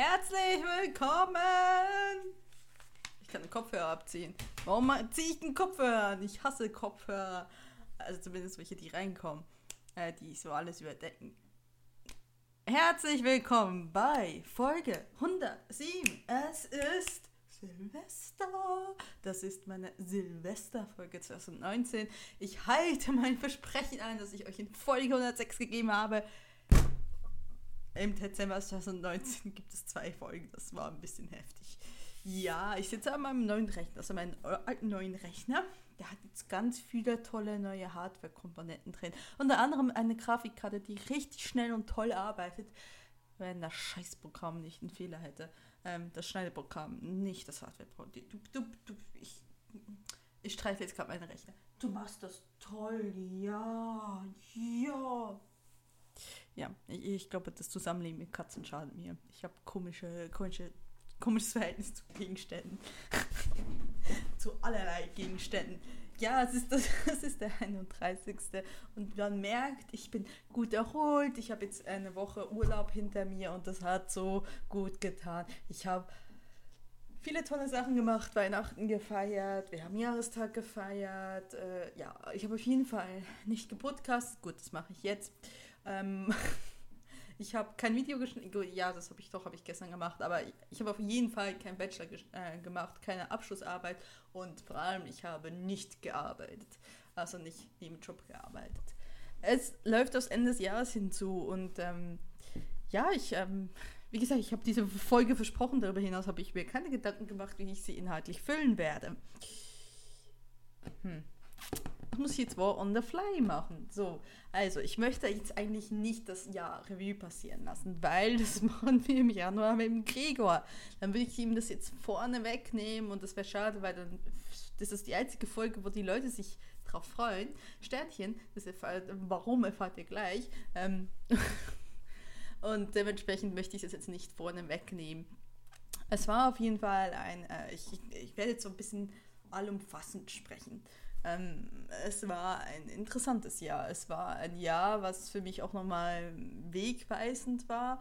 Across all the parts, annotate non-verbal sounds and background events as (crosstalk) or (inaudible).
Herzlich willkommen! Ich kann den Kopfhörer abziehen. Warum ziehe ich den Kopfhörer an? Ich hasse Kopfhörer. Also zumindest welche, die reinkommen. Äh, die so alles überdecken. Herzlich willkommen bei Folge 107. Es ist Silvester. Das ist meine Silvesterfolge 2019. Ich halte mein Versprechen ein, das ich euch in Folge 106 gegeben habe. Im Dezember 2019 gibt es zwei Folgen. Das war ein bisschen heftig. Ja, ich sitze an meinem neuen Rechner, also meinem alten neuen Rechner. Der hat jetzt ganz viele tolle neue Hardware-Komponenten drin. Unter anderem eine Grafikkarte, die richtig schnell und toll arbeitet, wenn das Scheißprogramm nicht einen Fehler hätte. Ähm, das Schneideprogramm, nicht das Hardware-Programm. Ich, ich streife jetzt gerade meinen Rechner. Du machst das toll, ja, ja. Ja, ich, ich glaube, das Zusammenleben mit Katzen schadet mir. Ich habe komische, komische, komisches Verhältnis zu Gegenständen. (laughs) zu allerlei Gegenständen. Ja, es ist, das, (laughs) es ist der 31. Und man merkt, ich bin gut erholt. Ich habe jetzt eine Woche Urlaub hinter mir und das hat so gut getan. Ich habe viele tolle Sachen gemacht, Weihnachten gefeiert, wir haben Jahrestag gefeiert. Äh, ja, ich habe auf jeden Fall nicht gepodcastet. Gut, das mache ich jetzt. Ähm, (laughs) ich habe kein Video geschnitten. Ja, das habe ich doch, habe ich gestern gemacht. Aber ich, habe auf jeden Fall kein Bachelor äh, gemacht, keine Abschlussarbeit und vor allem ich habe nicht gearbeitet. Also nicht neben Job gearbeitet. Es läuft aufs Ende des Jahres hinzu und ähm, ja, ich, ähm, wie gesagt, ich habe diese Folge versprochen. Darüber hinaus habe ich mir keine Gedanken gemacht, wie ich sie inhaltlich füllen werde. Hm muss ich jetzt wohl on the fly machen. So, also ich möchte jetzt eigentlich nicht das Jahr Revue passieren lassen, weil das (laughs) machen wir im Januar mit dem Gregor. Dann würde ich ihm das jetzt vorne wegnehmen und das wäre schade, weil dann das ist die einzige Folge, wo die Leute sich drauf freuen. Sternchen, das erfahrt, warum erfahrt ihr gleich. Ähm (laughs) und dementsprechend möchte ich es jetzt nicht vorne wegnehmen. Es war auf jeden Fall ein, äh, ich, ich werde jetzt so ein bisschen allumfassend sprechen. Ähm, es war ein interessantes Jahr. Es war ein Jahr, was für mich auch nochmal wegweisend war.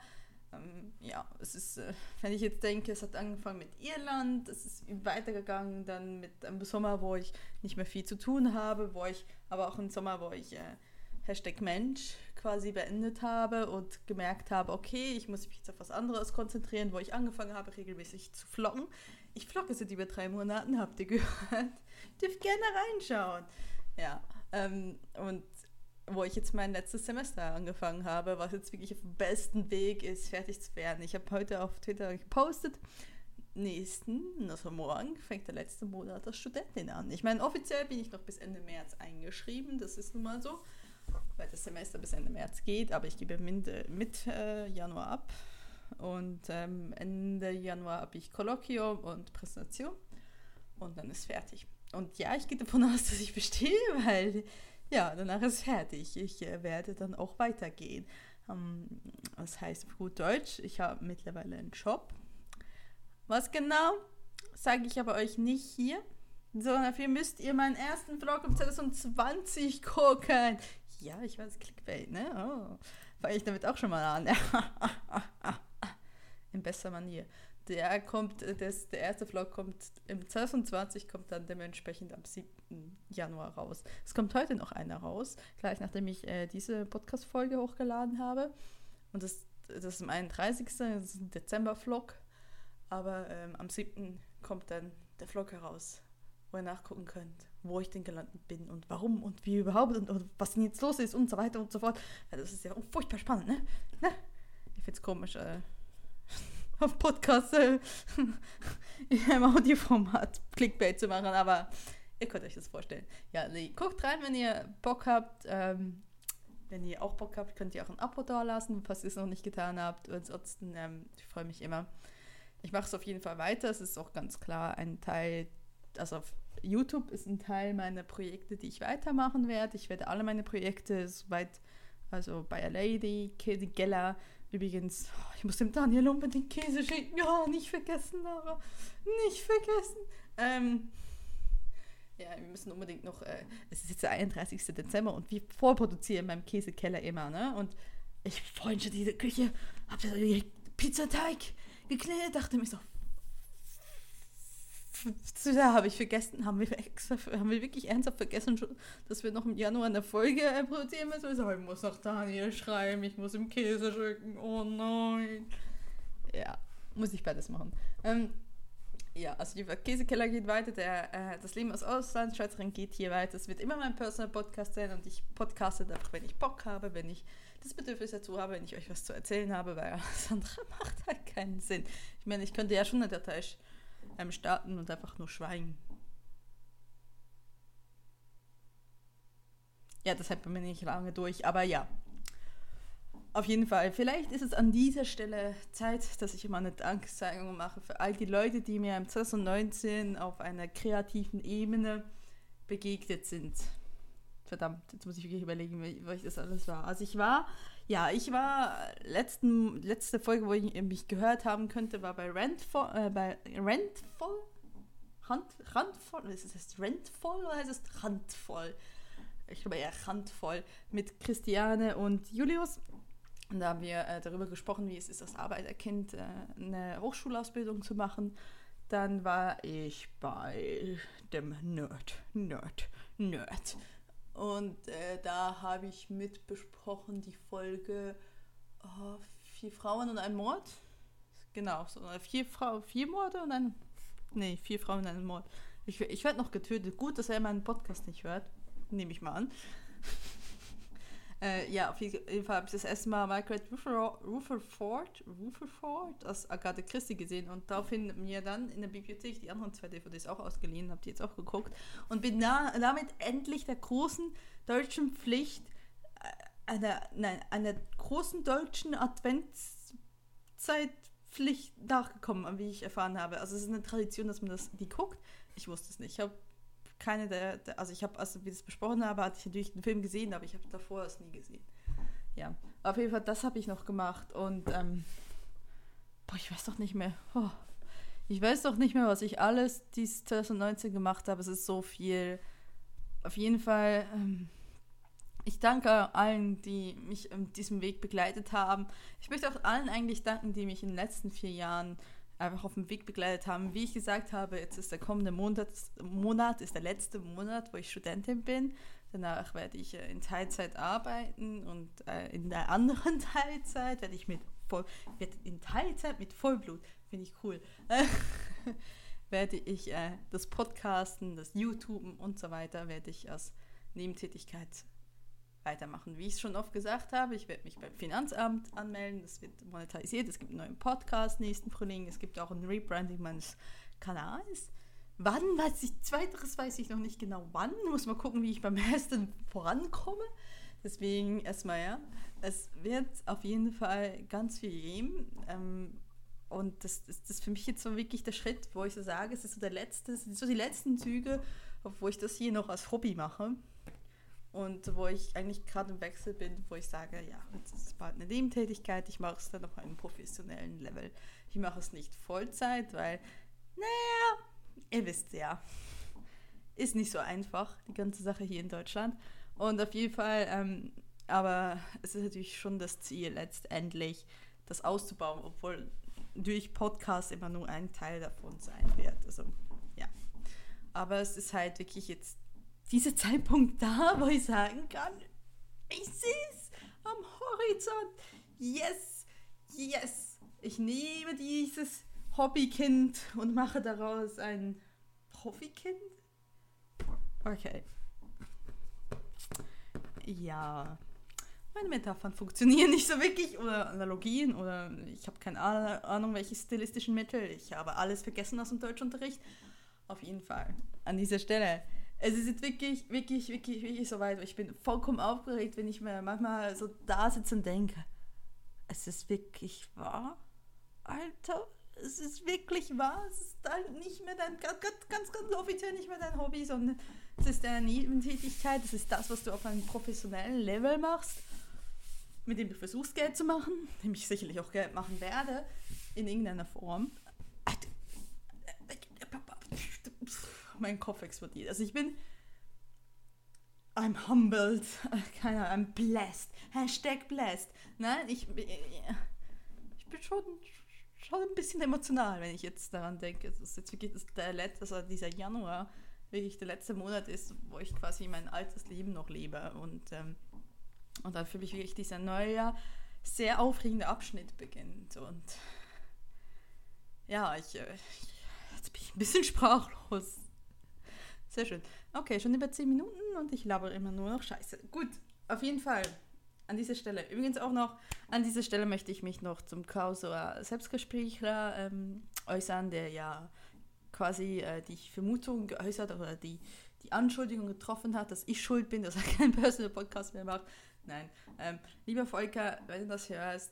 Ähm, ja, es ist, äh, wenn ich jetzt denke, es hat angefangen mit Irland, es ist weitergegangen dann mit einem Sommer, wo ich nicht mehr viel zu tun habe, wo ich, aber auch ein Sommer, wo ich äh, Hashtag Mensch quasi beendet habe und gemerkt habe, okay, ich muss mich jetzt auf was anderes konzentrieren, wo ich angefangen habe, regelmäßig zu vloggen. Ich vlogge seit über drei Monaten, habt ihr gehört? Dürft gerne reinschauen. Ja, ähm, und wo ich jetzt mein letztes Semester angefangen habe, was jetzt wirklich auf dem besten Weg ist, fertig zu werden. Ich habe heute auf Twitter gepostet, nächsten, also morgen, fängt der letzte Monat als Studentin an. Ich meine, offiziell bin ich noch bis Ende März eingeschrieben, das ist nun mal so, weil das Semester bis Ende März geht, aber ich gebe Mitte, Mitte äh, Januar ab und ähm, Ende Januar habe ich Kolloquium und Präsentation und dann ist fertig. Und ja, ich gehe davon aus, (laughs) dass ich bestehe, weil ja, danach ist fertig. Ich äh, werde dann auch weitergehen. Ähm, das heißt gut Deutsch, ich habe mittlerweile einen Job. Was genau, sage ich aber euch nicht hier, sondern dafür müsst ihr meinen ersten Vlog um 2020 gucken. Ja, ich weiß, Clickbait, ne? Oh, fange ich damit auch schon mal an. (laughs) In besser Manier der kommt, das, der erste Vlog kommt im 2020, kommt dann dementsprechend am 7. Januar raus. Es kommt heute noch einer raus, gleich nachdem ich äh, diese Podcast-Folge hochgeladen habe. Und das, das ist am 31. Das ist ein Dezember-Vlog. Aber ähm, am 7. kommt dann der Vlog heraus, wo ihr nachgucken könnt, wo ich denn gelandet bin und warum und wie überhaupt und, und was denn jetzt los ist und so weiter und so fort. Ja, das ist ja furchtbar spannend, ne? ne? Ich finde es komisch, äh, auf Podcast äh, (laughs) in einem Audioformat Clickbait zu machen, aber ihr könnt euch das vorstellen. Ja, nee, guckt rein, wenn ihr Bock habt. Ähm, wenn ihr auch Bock habt, könnt ihr auch ein Abo da lassen, falls ihr es noch nicht getan habt. Ansonsten, ähm, ich freue mich immer. Ich mache es auf jeden Fall weiter. Es ist auch ganz klar ein Teil, also auf YouTube ist ein Teil meiner Projekte, die ich weitermachen werde. Ich werde alle meine Projekte soweit, also bei A Lady, Katie Geller, Übrigens, ich muss dem Daniel unbedingt Käse schicken. Ja, nicht vergessen, Lara. Nicht vergessen. Ähm, ja, wir müssen unbedingt noch, äh, es ist jetzt der 31. Dezember und wir vorproduzieren beim Käsekeller immer, ne? Und ich freue mich schon diese Küche. Habt ihr Pizzateig? geknallt, dachte mir so, da habe ich vergessen, haben wir, extra, haben wir wirklich ernsthaft vergessen, dass wir noch im Januar eine Folge produzieren müssen. Ich, so, ich muss noch Daniel schreiben, ich muss ihm Käse schicken, oh nein. Ja, muss ich beides machen. Ähm, ja, also die Käsekeller geht weiter, der, äh, das Leben als Auslandsschweizerin geht hier weiter. Es wird immer mein Personal Podcast sein und ich podcaste einfach, wenn ich Bock habe, wenn ich das Bedürfnis dazu habe, wenn ich euch was zu erzählen habe, weil (laughs) alles macht halt keinen Sinn. Ich meine, ich könnte ja schon eine Datei ähm, starten und einfach nur schweigen. Ja, deshalb bin ich nicht lange durch, aber ja. Auf jeden Fall, vielleicht ist es an dieser Stelle Zeit, dass ich immer eine Danksagung mache für all die Leute, die mir im 2019 auf einer kreativen Ebene begegnet sind. Verdammt, jetzt muss ich wirklich überlegen, was das alles war. Also ich war, ja, ich war, letzten, letzte Folge, wo ich mich gehört haben könnte, war bei Rentfall, äh, bei Rentfall? Hand, Randvoll? Ist es Rentvoll oder heißt es Randvoll? Ich glaube eher Randvoll mit Christiane und Julius. Und da haben wir äh, darüber gesprochen, wie es ist, als Arbeiterkind äh, eine Hochschulausbildung zu machen. Dann war ich bei dem Nerd, Nerd, Nerd und äh, da habe ich mit besprochen die Folge oh, Vier Frauen und ein Mord. Genau, so, vier, Frau, vier Morde und ein. Nee, vier Frauen und ein Mord. Ich, ich werde noch getötet. Gut, dass er meinen Podcast nicht hört. Nehme ich mal an. Äh, ja, auf jeden Fall habe ich das erste Mal Margaret Rutherford, Rutherford aus Agatha Christie gesehen und daraufhin mir dann in der Bibliothek die anderen zwei DVDs auch ausgeliehen, habe die jetzt auch geguckt und bin da, damit endlich der großen deutschen Pflicht, äh, einer, nein, einer großen deutschen Adventszeitpflicht nachgekommen, wie ich erfahren habe. Also es ist eine Tradition, dass man das die guckt. Ich wusste es nicht. Ich habe keine der, der also ich habe, als wir das besprochen haben, hatte ich natürlich den Film gesehen, aber ich habe davor es nie gesehen. Ja, auf jeden Fall, das habe ich noch gemacht und ähm, boah, ich weiß doch nicht mehr. Oh, ich weiß doch nicht mehr, was ich alles dies 2019 gemacht habe. Es ist so viel. Auf jeden Fall, ähm, ich danke allen, die mich auf diesem Weg begleitet haben. Ich möchte auch allen eigentlich danken, die mich in den letzten vier Jahren einfach auf dem Weg begleitet haben. Wie ich gesagt habe, jetzt ist der kommende Monat, Monat ist der letzte Monat, wo ich Studentin bin. Danach werde ich äh, in Teilzeit arbeiten und äh, in der anderen (laughs) Teilzeit werde ich mit voll, werde in Teilzeit mit Vollblut, finde ich cool, (laughs) werde ich äh, das Podcasten, das YouTuben und so weiter, werde ich als Nebentätigkeit weitermachen. Wie ich es schon oft gesagt habe, ich werde mich beim Finanzamt anmelden, das wird monetarisiert, es gibt einen neuen Podcast nächsten Frühling, es gibt auch ein Rebranding meines Kanals. Wann weiß ich, zweiteres weiß ich noch nicht genau wann, muss mal gucken, wie ich beim ersten vorankomme. Deswegen erstmal, ja, es wird auf jeden Fall ganz viel geben. Ähm, und das, das, das ist für mich jetzt so wirklich der Schritt, wo ich so sage, es ist so der letzte, so die letzten Züge, wo ich das hier noch als Hobby mache. Und wo ich eigentlich gerade im Wechsel bin, wo ich sage, ja, jetzt ist es bald eine Nebentätigkeit, ich mache es dann auf einem professionellen Level. Ich mache es nicht Vollzeit, weil, naja, ihr wisst ja, ist nicht so einfach, die ganze Sache hier in Deutschland. Und auf jeden Fall, ähm, aber es ist natürlich schon das Ziel, letztendlich das auszubauen, obwohl durch Podcast immer nur ein Teil davon sein wird. Also, ja. Aber es ist halt wirklich jetzt dieser Zeitpunkt da, wo ich sagen kann, ich sehe es am Horizont. Yes, yes. Ich nehme dieses Hobbykind und mache daraus ein Profikind. Okay. Ja. Meine Metaphern funktionieren nicht so wirklich oder Analogien oder ich habe keine Ahnung, welche stilistischen Mittel. Ich habe alles vergessen aus dem Deutschunterricht. Auf jeden Fall. An dieser Stelle es ist jetzt wirklich, wirklich, wirklich, wirklich so weit. Ich bin vollkommen aufgeregt, wenn ich mir manchmal so da sitze und denke, es ist wirklich wahr, Alter. Es ist wirklich wahr. Es ist halt nicht mehr dein, ganz, ganz, ganz offiziell nicht mehr dein Hobby, sondern es ist deine Nebentätigkeit. Es ist das, was du auf einem professionellen Level machst, mit dem du versuchst, Geld zu machen, dem ich sicherlich auch Geld machen werde, in irgendeiner Form mein Kopf explodiert. Also ich bin I'm humbled, (laughs) keine Ahnung, I'm blessed, Hashtag blessed. Nein, ich, ich bin schon, schon ein bisschen emotional, wenn ich jetzt daran denke. Das ist jetzt wirklich der letzte, also dieser Januar wirklich der letzte Monat ist, wo ich quasi mein altes Leben noch lebe. Und, ähm, und dann für mich wirklich dieser neue, sehr aufregende Abschnitt beginnt. Und ja, ich, äh, jetzt bin ich ein bisschen sprachlos. Sehr schön. Okay, schon über 10 Minuten und ich labere immer nur noch Scheiße. Gut, auf jeden Fall an dieser Stelle. Übrigens auch noch, an dieser Stelle möchte ich mich noch zum Kauser Selbstgesprächler ähm, äußern, der ja quasi äh, die Vermutung geäußert oder die, die Anschuldigung getroffen hat, dass ich schuld bin, dass er (laughs) keinen Personal Podcast mehr macht. Nein. Ähm, lieber Volker, wenn du das hörst,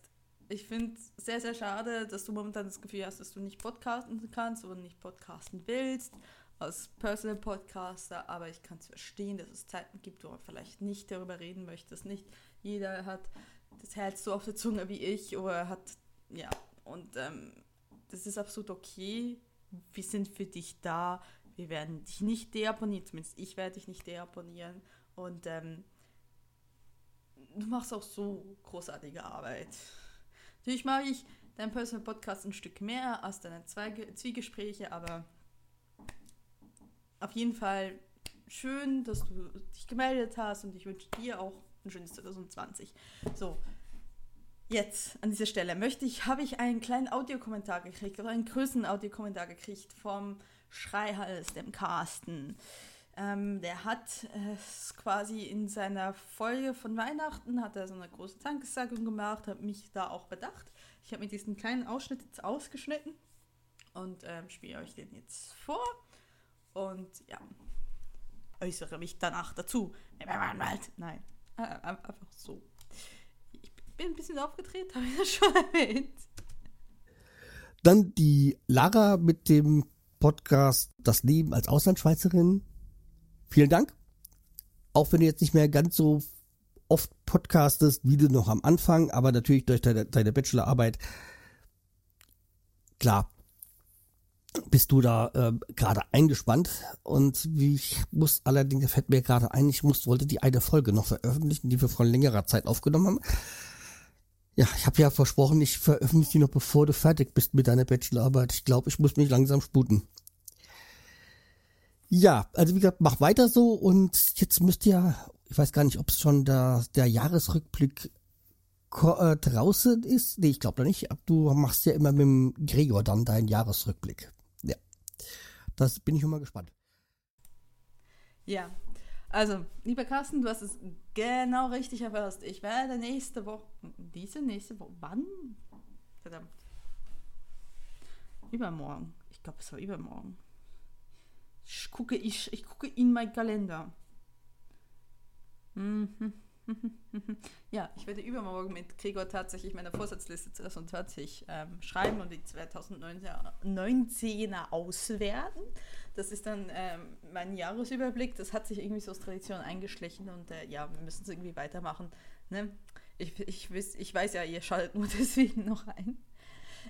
ich finde es sehr, sehr schade, dass du momentan das Gefühl hast, dass du nicht podcasten kannst oder nicht podcasten willst als Personal Podcaster, aber ich kann es verstehen, dass es Zeiten gibt, wo man vielleicht nicht darüber reden möchte. Nicht jeder hat das Herz so auf der Zunge wie ich oder hat, ja, und ähm, das ist absolut okay. Wir sind für dich da. Wir werden dich nicht deabonnieren, zumindest ich werde dich nicht deabonnieren. Und ähm, du machst auch so großartige Arbeit. Natürlich mache ich deinen Personal Podcast ein Stück mehr als deine Zwiegespräche, aber auf jeden Fall schön, dass du dich gemeldet hast und ich wünsche dir auch ein schönes 2020. So, jetzt an dieser Stelle möchte ich, habe ich einen kleinen Audiokommentar gekriegt oder einen größeren Audiokommentar gekriegt vom Schreihals, dem Carsten. Ähm, der hat es quasi in seiner Folge von Weihnachten, hat er so eine große Dankessagung gemacht, hat mich da auch bedacht. Ich habe mir diesen kleinen Ausschnitt jetzt ausgeschnitten und ähm, spiele euch den jetzt vor. Und ja, äußere mich danach dazu. Nein, äh, einfach so. Ich bin ein bisschen aufgedreht, (laughs) habe ich das schon erwähnt. Dann die Lara mit dem Podcast Das Leben als Auslandschweizerin. Vielen Dank. Auch wenn du jetzt nicht mehr ganz so oft podcastest, wie du noch am Anfang, aber natürlich durch deine, deine Bachelorarbeit. Klar, bist du da äh, gerade eingespannt und wie ich muss allerdings, da fällt mir gerade ein, ich muss, wollte die eine Folge noch veröffentlichen, die wir vor längerer Zeit aufgenommen haben. Ja, ich habe ja versprochen, ich veröffentliche die noch bevor du fertig bist mit deiner Bachelorarbeit. Ich glaube, ich muss mich langsam sputen. Ja, also wie gesagt, mach weiter so und jetzt müsst ihr, ich weiß gar nicht, ob es schon der, der Jahresrückblick äh, draußen ist. Nee, ich glaube nicht. Du machst ja immer mit dem Gregor dann deinen Jahresrückblick. Das bin ich schon mal gespannt. Ja, also, lieber Carsten, du hast es genau richtig erfasst. Ich werde nächste Woche, diese nächste Woche, wann? Verdammt. Übermorgen. Ich glaube, es war übermorgen. Ich gucke, ich, ich gucke in meinen Kalender. Mhm. (laughs) ja, ich werde übermorgen mit Gregor tatsächlich meine Vorsatzliste 2020 ähm, schreiben und die 2019er auswerten. Das ist dann ähm, mein Jahresüberblick. Das hat sich irgendwie so als Tradition eingeschlichen und äh, ja, wir müssen es irgendwie weitermachen. Ne? Ich, ich, weiß, ich weiß ja, ihr schaltet nur (laughs) deswegen noch ein.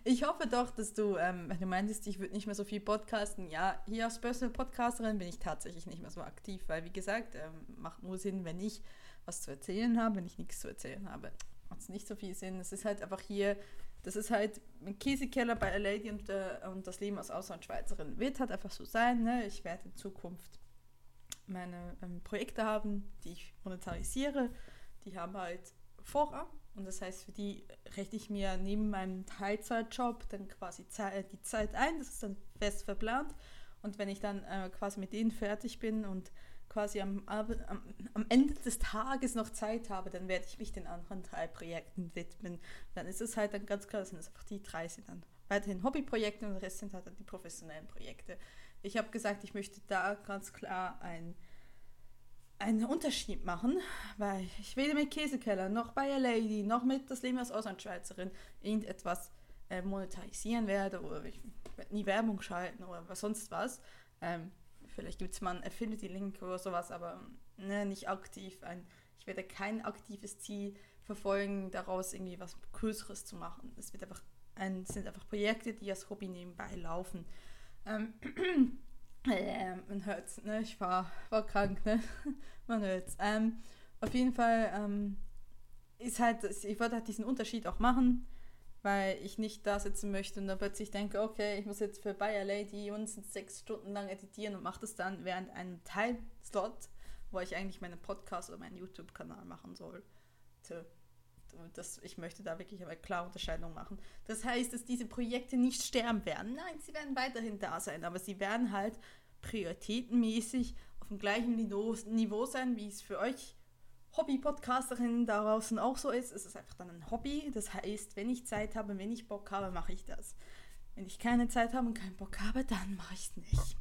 Ich hoffe doch, dass du, ähm, du meintest, ich würde nicht mehr so viel podcasten, ja, hier als Personal Podcasterin bin ich tatsächlich nicht mehr so aktiv, weil wie gesagt, ähm, macht nur Sinn, wenn ich was zu erzählen habe. Wenn ich nichts zu erzählen habe, macht es nicht so viel Sinn. Es ist halt einfach hier, das ist halt ein Käsekeller bei A Lady und, äh, und das Leben als Auslandschweizerin wird halt einfach so sein. Ne? Ich werde in Zukunft meine ähm, Projekte haben, die ich monetarisiere. Die haben halt Vorrang. Und das heißt, für die rechne ich mir neben meinem Teilzeitjob dann quasi die Zeit ein. Das ist dann fest verplant. Und wenn ich dann äh, quasi mit denen fertig bin und quasi am, am, am, Ende des Tages noch Zeit habe, dann werde ich mich den anderen drei Projekten widmen. Dann ist es halt dann ganz klar, sind es einfach die drei sind dann weiterhin Hobbyprojekte und der Rest sind halt dann die professionellen Projekte. Ich habe gesagt, ich möchte da ganz klar ein, einen Unterschied machen, weil ich weder mit Käsekeller noch bei A Lady noch mit das Leben als Auslandschweizerin irgendetwas äh, monetarisieren werde oder ich werde nie Werbung schalten oder sonst was. Ähm, Vielleicht gibt es mal einen Affinity-Link oder sowas, aber ne, nicht aktiv. Ein, ich werde kein aktives Ziel verfolgen, daraus irgendwie was Größeres zu machen. Es wird einfach ein, sind einfach Projekte, die als Hobby nebenbei laufen. Ähm, (clears throat) äh, man hört ne? Ich war, war krank, ne? (laughs) man hört's. Ähm, auf jeden Fall ähm, ist halt, ich wollte halt diesen Unterschied auch machen, weil ich nicht da sitzen möchte und dann plötzlich denke, okay, ich muss jetzt für Bayer Lady uns sechs Stunden lang editieren und mache das dann während einem Timeslot, wo ich eigentlich meinen Podcast oder meinen YouTube-Kanal machen sollte. Das, ich möchte da wirklich eine klare Unterscheidung machen. Das heißt, dass diese Projekte nicht sterben werden. Nein, sie werden weiterhin da sein, aber sie werden halt prioritätenmäßig auf dem gleichen Niveau sein, wie es für euch Hobby-Podcasterinnen da draußen auch so ist. Es ist einfach dann ein Hobby. Das heißt, wenn ich Zeit habe, wenn ich Bock habe, mache ich das. Wenn ich keine Zeit habe und keinen Bock habe, dann mache ich es nicht.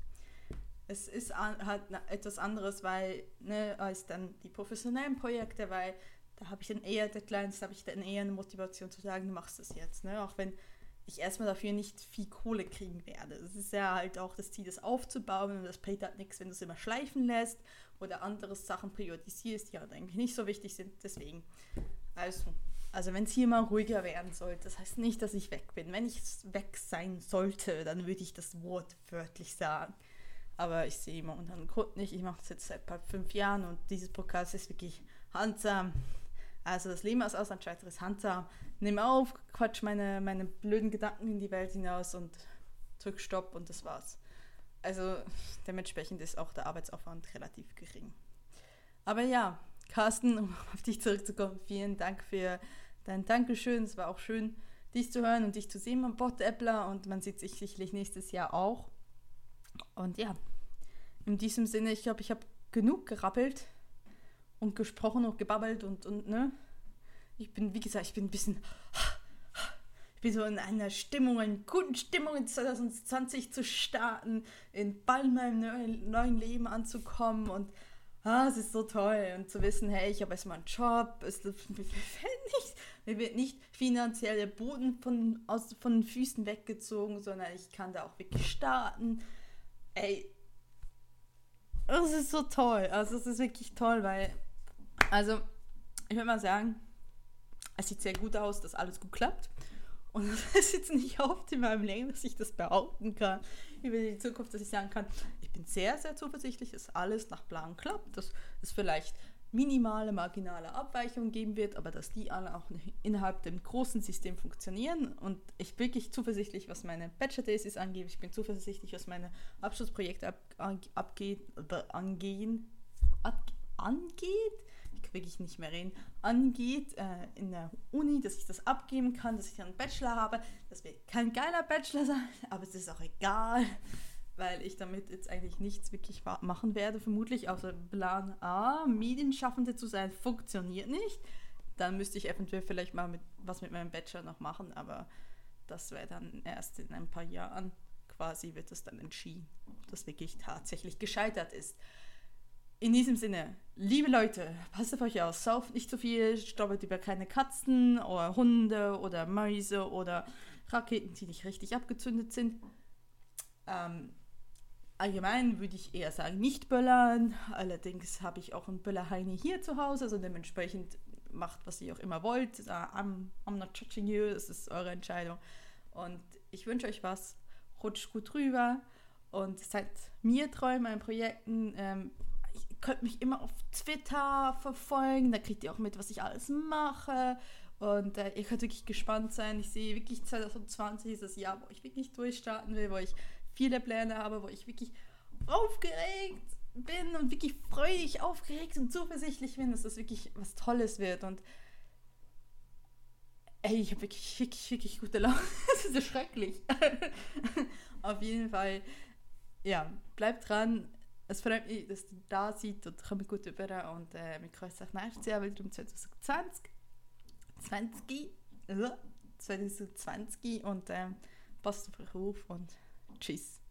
Es ist halt etwas anderes, weil, ne, als dann die professionellen Projekte, weil da habe ich dann eher Deadlines, da habe ich dann eher eine Motivation zu sagen, du machst das jetzt. Ne? Auch wenn ich erstmal dafür nicht viel Kohle kriegen werde. Es ist ja halt auch das Ziel, das aufzubauen und das bringt halt nichts, wenn du es immer schleifen lässt oder andere Sachen priorisierst, die halt eigentlich nicht so wichtig sind. Deswegen, also, also wenn es hier mal ruhiger werden sollte, das heißt nicht, dass ich weg bin. Wenn ich weg sein sollte, dann würde ich das Wort wörtlich sagen. Aber ich sehe momentan einen Grund nicht. Ich mache das jetzt seit fünf Jahren und dieses Podcast ist wirklich handsam. Also das Leben als Auslandschweizer ist handsam. Nimm auf, quatsch meine, meine blöden Gedanken in die Welt hinaus und drück Stopp und das war's. Also dementsprechend ist auch der Arbeitsaufwand relativ gering. Aber ja, Carsten, um (laughs) auf dich zurückzukommen, vielen Dank für dein Dankeschön. Es war auch schön, dich zu hören und dich zu sehen am Bot Appler und man sieht sich sicherlich nächstes Jahr auch. Und ja, in diesem Sinne, ich glaube, ich habe genug gerappelt und gesprochen und gebabbelt und, und ne. Ich bin, wie gesagt, ich bin ein bisschen. Ich bin so in einer Stimmung, in guten Stimmung in 2020 zu starten, in bald meinem neuen Leben anzukommen und ah, es ist so toll und zu wissen, hey, ich habe erstmal einen Job, es wird nicht, mir wird nicht finanziell der Boden von, aus, von den Füßen weggezogen, sondern ich kann da auch wirklich starten. Ey, es ist so toll, also es ist wirklich toll, weil also, ich würde mal sagen, es sieht sehr gut aus, dass alles gut klappt. Und (laughs) es ist jetzt nicht oft in meinem Leben, dass ich das behaupten kann über die Zukunft, dass ich sagen kann, ich bin sehr, sehr zuversichtlich, dass alles nach Plan klappt, dass es vielleicht minimale, marginale Abweichungen geben wird, aber dass die alle auch innerhalb dem großen System funktionieren. Und ich bin wirklich zuversichtlich, was meine Bachelor-Thesis angeht. Ich bin zuversichtlich, was meine Abschlussprojekte ab, abgeht, angehen, ab, angeht wirklich nicht mehr reden, angeht äh, in der Uni, dass ich das abgeben kann, dass ich einen Bachelor habe. Das wird kein geiler Bachelor sein, (laughs) aber es ist auch egal, weil ich damit jetzt eigentlich nichts wirklich machen werde, vermutlich, außer Plan A, Medienschaffende zu sein, funktioniert nicht. Dann müsste ich eventuell vielleicht mal mit, was mit meinem Bachelor noch machen, aber das wäre dann erst in ein paar Jahren quasi wird es dann entschieden, ob das wirklich tatsächlich gescheitert ist. In diesem Sinne, liebe Leute, passt auf euch aus, sauft nicht zu viel, stoppelt über keine Katzen oder Hunde oder Mäuse oder Raketen, die nicht richtig abgezündet sind. Ähm, allgemein würde ich eher sagen, nicht böllern. Allerdings habe ich auch einen Böllerheini hier zu Hause, also dementsprechend macht, was ihr auch immer wollt. I'm, I'm not judging you, das ist eure Entscheidung. Und ich wünsche euch was, rutscht gut rüber und seid mir treu in meinen Projekten. Ähm, könnt mich immer auf Twitter verfolgen, da kriegt ihr auch mit, was ich alles mache. Und äh, ihr könnt wirklich gespannt sein. Ich sehe wirklich 2020 ist das Jahr, wo ich wirklich durchstarten will, wo ich viele Pläne habe, wo ich wirklich aufgeregt bin und wirklich freudig aufgeregt und zuversichtlich bin, dass das wirklich was Tolles wird. Und ey, ich habe wirklich, wirklich, wirklich gute Laune. (laughs) das ist so schrecklich. (laughs) Auf jeden Fall, ja, bleibt dran es freut mich, dass ihr da seid und kommt gut über und äh, wir können uns nächstes Jahr wieder um 2020 20, äh, 2020 und äh, passt auf euch auf und tschüss.